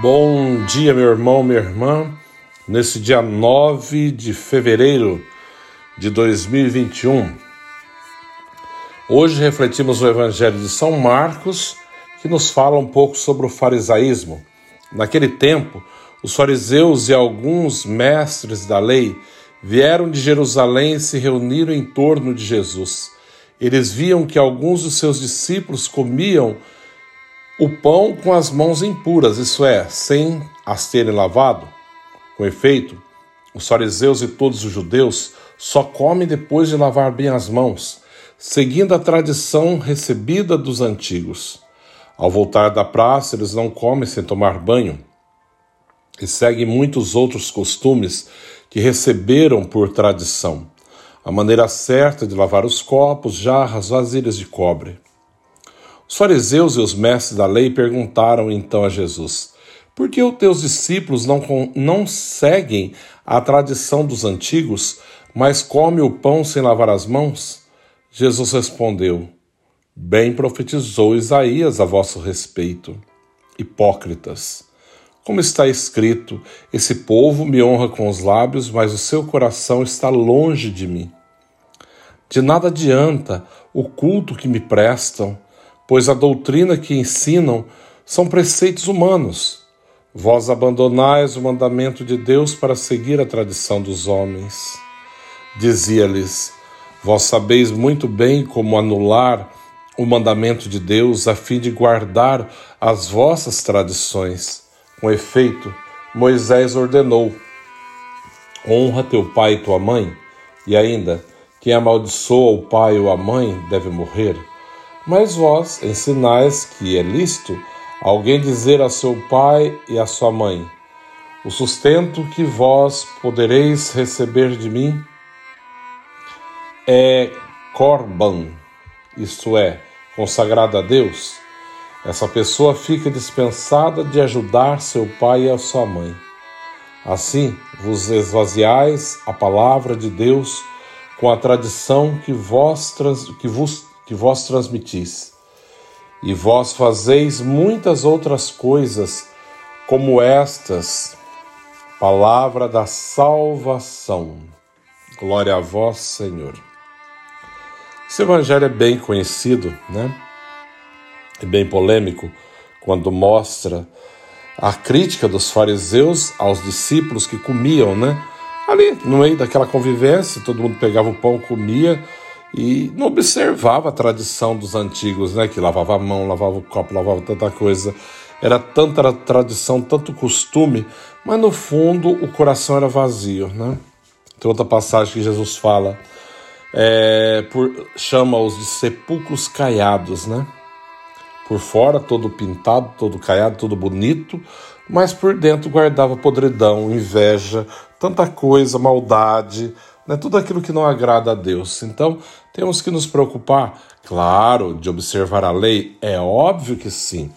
Bom dia, meu irmão, minha irmã. Nesse dia 9 de fevereiro de 2021, hoje refletimos o Evangelho de São Marcos, que nos fala um pouco sobre o farisaísmo. Naquele tempo, os fariseus e alguns mestres da lei vieram de Jerusalém e se reuniram em torno de Jesus. Eles viam que alguns dos seus discípulos comiam o pão com as mãos impuras, isso é, sem as terem lavado. Com efeito, os fariseus e todos os judeus só comem depois de lavar bem as mãos, seguindo a tradição recebida dos antigos. Ao voltar da praça, eles não comem sem tomar banho e seguem muitos outros costumes que receberam por tradição. A maneira certa de lavar os copos, jarras, vasilhas de cobre. Os fariseus e os mestres da lei perguntaram então a Jesus: Por que os teus discípulos não, não seguem a tradição dos antigos, mas comem o pão sem lavar as mãos? Jesus respondeu: Bem profetizou Isaías a vosso respeito. Hipócritas. Como está escrito: Esse povo me honra com os lábios, mas o seu coração está longe de mim. De nada adianta o culto que me prestam pois a doutrina que ensinam são preceitos humanos. Vós abandonais o mandamento de Deus para seguir a tradição dos homens. Dizia-lhes: Vós sabeis muito bem como anular o mandamento de Deus a fim de guardar as vossas tradições. Com efeito, Moisés ordenou: Honra teu pai e tua mãe, e ainda, quem amaldiçoa o pai ou a mãe deve morrer. Mas vós ensinais que é lícito alguém dizer a seu pai e a sua mãe: O sustento que vós podereis receber de mim é corban, isto é, consagrado a Deus. Essa pessoa fica dispensada de ajudar seu pai e a sua mãe. Assim, vos esvaziais a palavra de Deus com a tradição que vós, que vos que vós transmitis. E vós fazeis muitas outras coisas como estas, palavra da salvação. Glória a vós, Senhor. Esse evangelho é bem conhecido, né? É bem polêmico quando mostra a crítica dos fariseus aos discípulos que comiam, né? Ali, no meio daquela convivência, todo mundo pegava o pão, comia, e não observava a tradição dos antigos, né? Que lavava a mão, lavava o copo, lavava tanta coisa. Era tanta tradição, tanto costume, mas no fundo o coração era vazio, né? Tem outra passagem que Jesus fala, é, chama-os de sepulcros caiados, né? Por fora todo pintado, todo caiado, todo bonito, mas por dentro guardava podridão, inveja, tanta coisa, maldade, né, tudo aquilo que não agrada a Deus. Então, temos que nos preocupar, claro, de observar a lei, é óbvio que sim.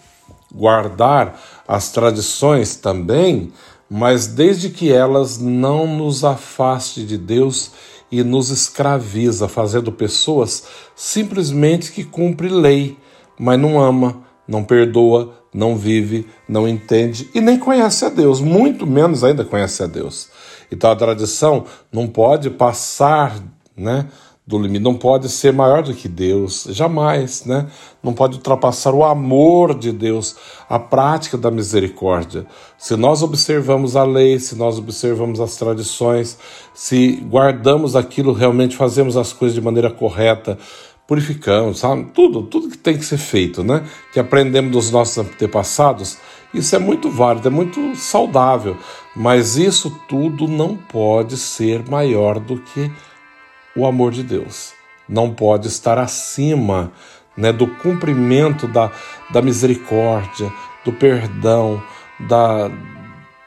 Guardar as tradições também, mas desde que elas não nos afaste de Deus e nos escraviza, fazendo pessoas simplesmente que cumpre lei, mas não ama, não perdoa, não vive, não entende e nem conhece a Deus, muito menos ainda conhece a Deus. Então a tradição não pode passar, né, do limite, não pode ser maior do que Deus, jamais, né? Não pode ultrapassar o amor de Deus, a prática da misericórdia. Se nós observamos a lei, se nós observamos as tradições, se guardamos aquilo, realmente fazemos as coisas de maneira correta, purificamos, sabe? Tudo, tudo que tem que ser feito, né? Que aprendemos dos nossos antepassados, isso é muito válido, é muito saudável, mas isso tudo não pode ser maior do que o amor de Deus. Não pode estar acima né, do cumprimento da, da misericórdia, do perdão, da,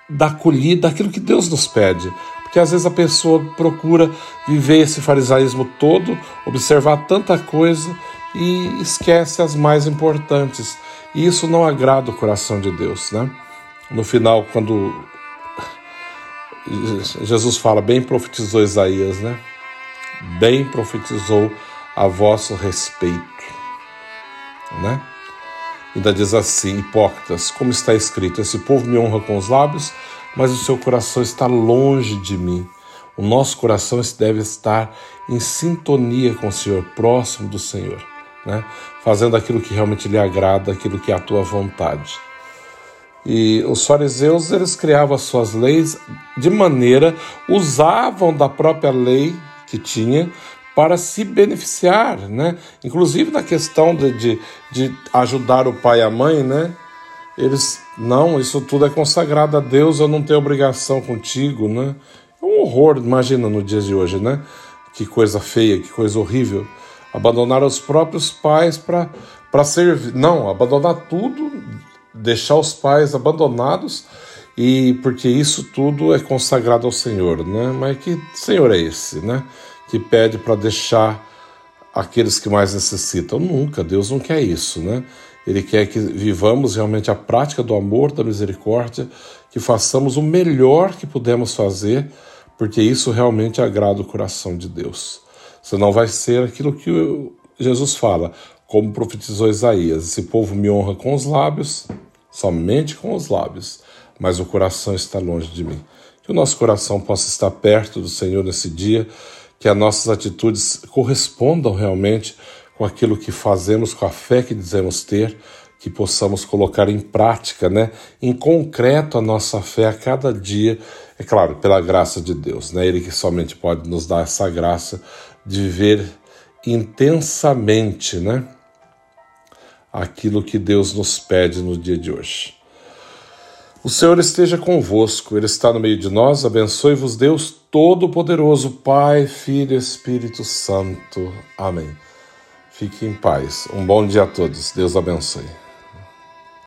da acolhida, daquilo que Deus nos pede. Porque às vezes a pessoa procura viver esse farisaísmo todo, observar tanta coisa e esquece as mais importantes. E isso não agrada o coração de Deus, né? No final, quando Jesus fala, bem profetizou Isaías, né? Bem profetizou a vosso respeito, né? Ainda diz assim: Hipócritas, como está escrito, esse povo me honra com os lábios, mas o seu coração está longe de mim. O nosso coração deve estar em sintonia com o Senhor, próximo do Senhor, né? fazendo aquilo que realmente lhe agrada, aquilo que é a tua vontade. E os fariseus eles criavam as suas leis de maneira, usavam da própria lei que tinha para se beneficiar, né? Inclusive na questão de, de, de ajudar o pai e a mãe, né? Eles, não, isso tudo é consagrado a Deus, eu não tenho obrigação contigo, né? É um horror, imagina no dia de hoje, né? Que coisa feia, que coisa horrível. Abandonar os próprios pais para servir. Não, abandonar tudo, deixar os pais abandonados, e porque isso tudo é consagrado ao Senhor, né? Mas que Senhor é esse, né? que pede para deixar aqueles que mais necessitam. Nunca, Deus não quer isso, né? Ele quer que vivamos realmente a prática do amor, da misericórdia, que façamos o melhor que podemos fazer, porque isso realmente agrada o coração de Deus. Senão vai ser aquilo que Jesus fala, como profetizou Isaías: esse povo me honra com os lábios, somente com os lábios, mas o coração está longe de mim. Que o nosso coração possa estar perto do Senhor nesse dia que as nossas atitudes correspondam realmente com aquilo que fazemos, com a fé que dizemos ter, que possamos colocar em prática, né, em concreto a nossa fé a cada dia, é claro, pela graça de Deus, né, Ele que somente pode nos dar essa graça de viver intensamente, né, aquilo que Deus nos pede no dia de hoje. O Senhor esteja convosco, Ele está no meio de nós. Abençoe-vos, Deus Todo-Poderoso, Pai, Filho e Espírito Santo. Amém. Fique em paz. Um bom dia a todos. Deus abençoe.